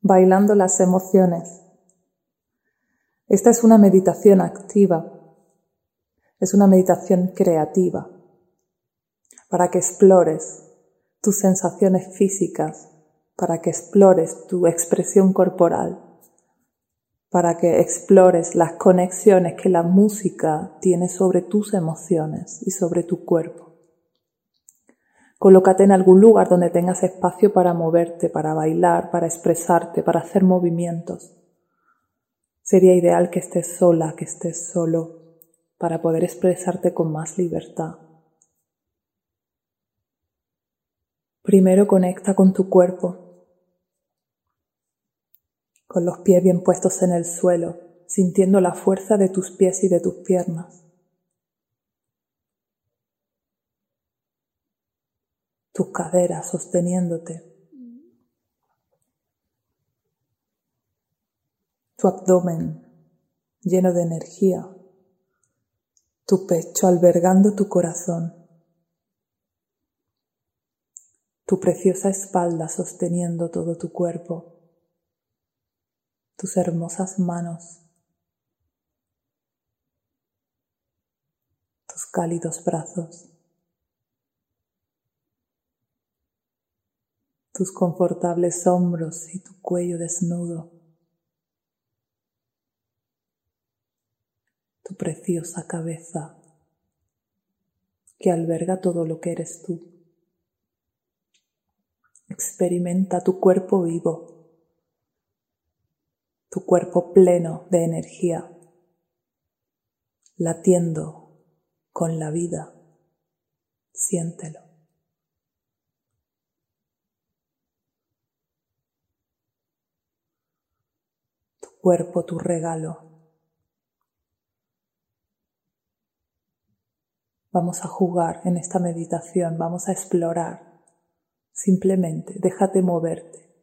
bailando las emociones. Esta es una meditación activa, es una meditación creativa, para que explores tus sensaciones físicas, para que explores tu expresión corporal, para que explores las conexiones que la música tiene sobre tus emociones y sobre tu cuerpo. Colócate en algún lugar donde tengas espacio para moverte, para bailar, para expresarte, para hacer movimientos. Sería ideal que estés sola, que estés solo, para poder expresarte con más libertad. Primero conecta con tu cuerpo, con los pies bien puestos en el suelo, sintiendo la fuerza de tus pies y de tus piernas. Tus caderas sosteniéndote, tu abdomen lleno de energía, tu pecho albergando tu corazón, tu preciosa espalda sosteniendo todo tu cuerpo, tus hermosas manos, tus cálidos brazos. Tus confortables hombros y tu cuello desnudo, tu preciosa cabeza que alberga todo lo que eres tú. Experimenta tu cuerpo vivo, tu cuerpo pleno de energía, latiendo con la vida. Siéntelo. Cuerpo tu regalo. Vamos a jugar en esta meditación, vamos a explorar. Simplemente déjate moverte.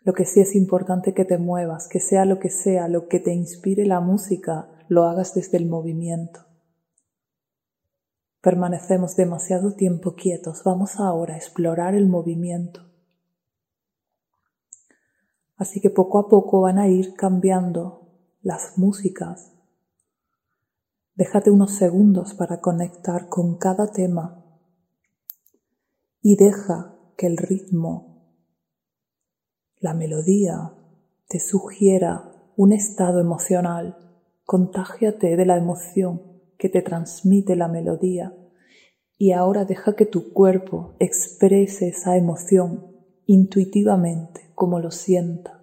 Lo que sí es importante que te muevas, que sea lo que sea, lo que te inspire la música, lo hagas desde el movimiento. Permanecemos demasiado tiempo quietos, vamos ahora a explorar el movimiento. Así que poco a poco van a ir cambiando las músicas. Déjate unos segundos para conectar con cada tema y deja que el ritmo, la melodía, te sugiera un estado emocional. Contágiate de la emoción que te transmite la melodía y ahora deja que tu cuerpo exprese esa emoción intuitivamente como lo sienta.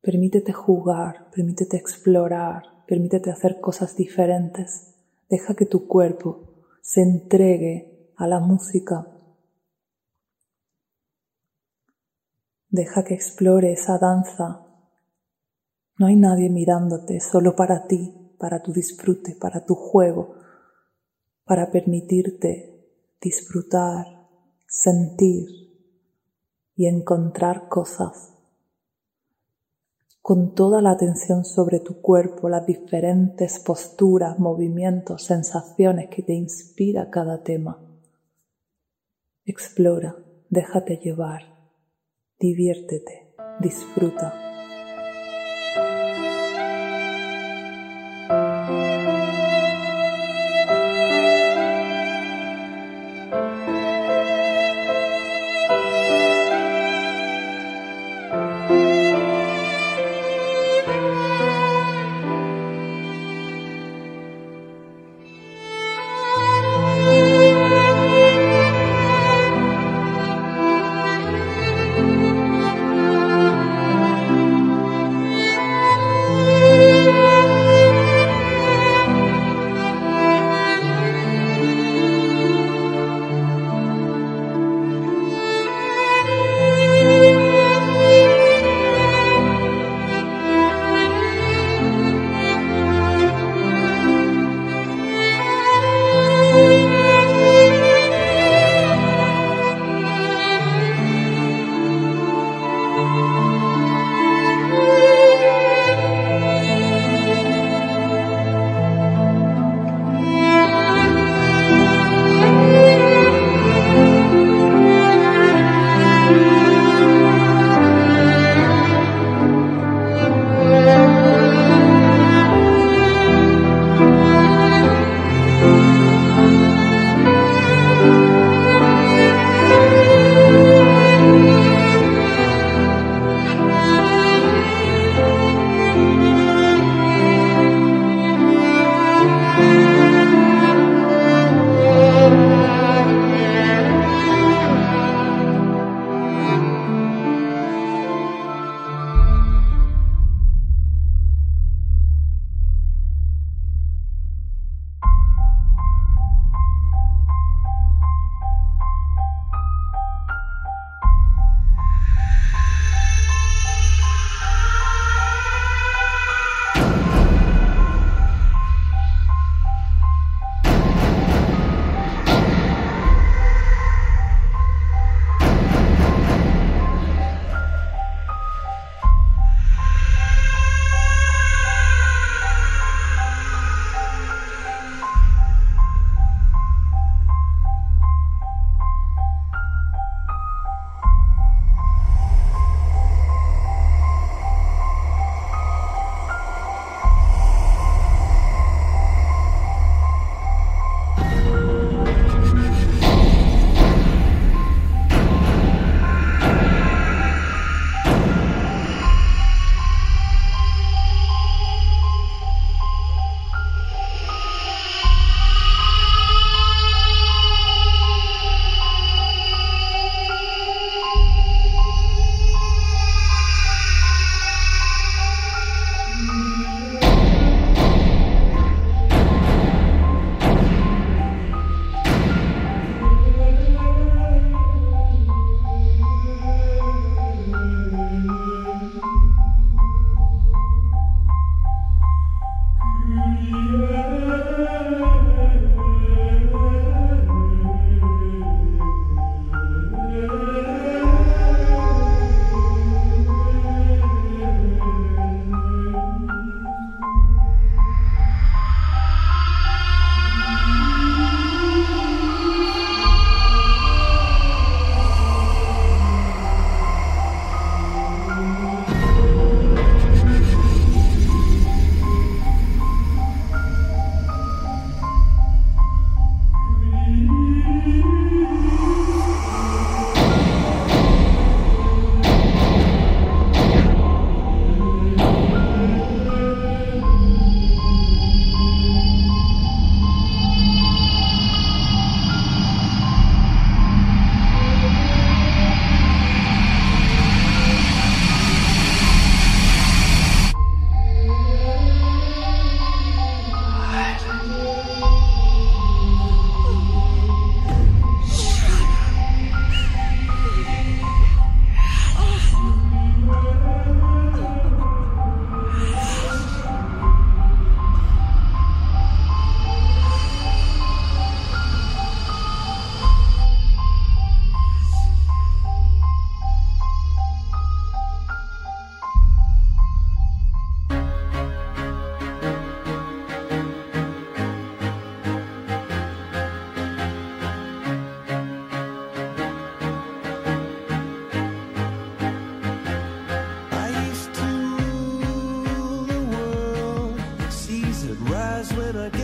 Permítete jugar, permítete explorar, permítete hacer cosas diferentes. Deja que tu cuerpo se entregue a la música. Deja que explore esa danza. No hay nadie mirándote, solo para ti, para tu disfrute, para tu juego, para permitirte disfrutar, sentir y encontrar cosas con toda la atención sobre tu cuerpo, las diferentes posturas, movimientos, sensaciones que te inspira cada tema. Explora, déjate llevar, diviértete, disfruta. when I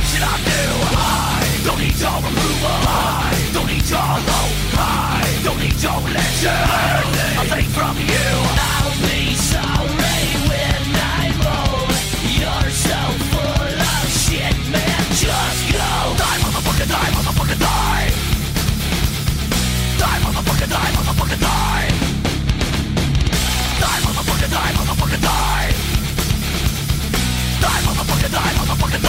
I don't need your removal I don't need your hope I don't need your religion I take from you I'll be sorry when I'm old You're so full of shit man Just go Die motherfucker die motherfucker die Die motherfucker die motherfucker die Die motherfucker die motherfucker die motherfucker die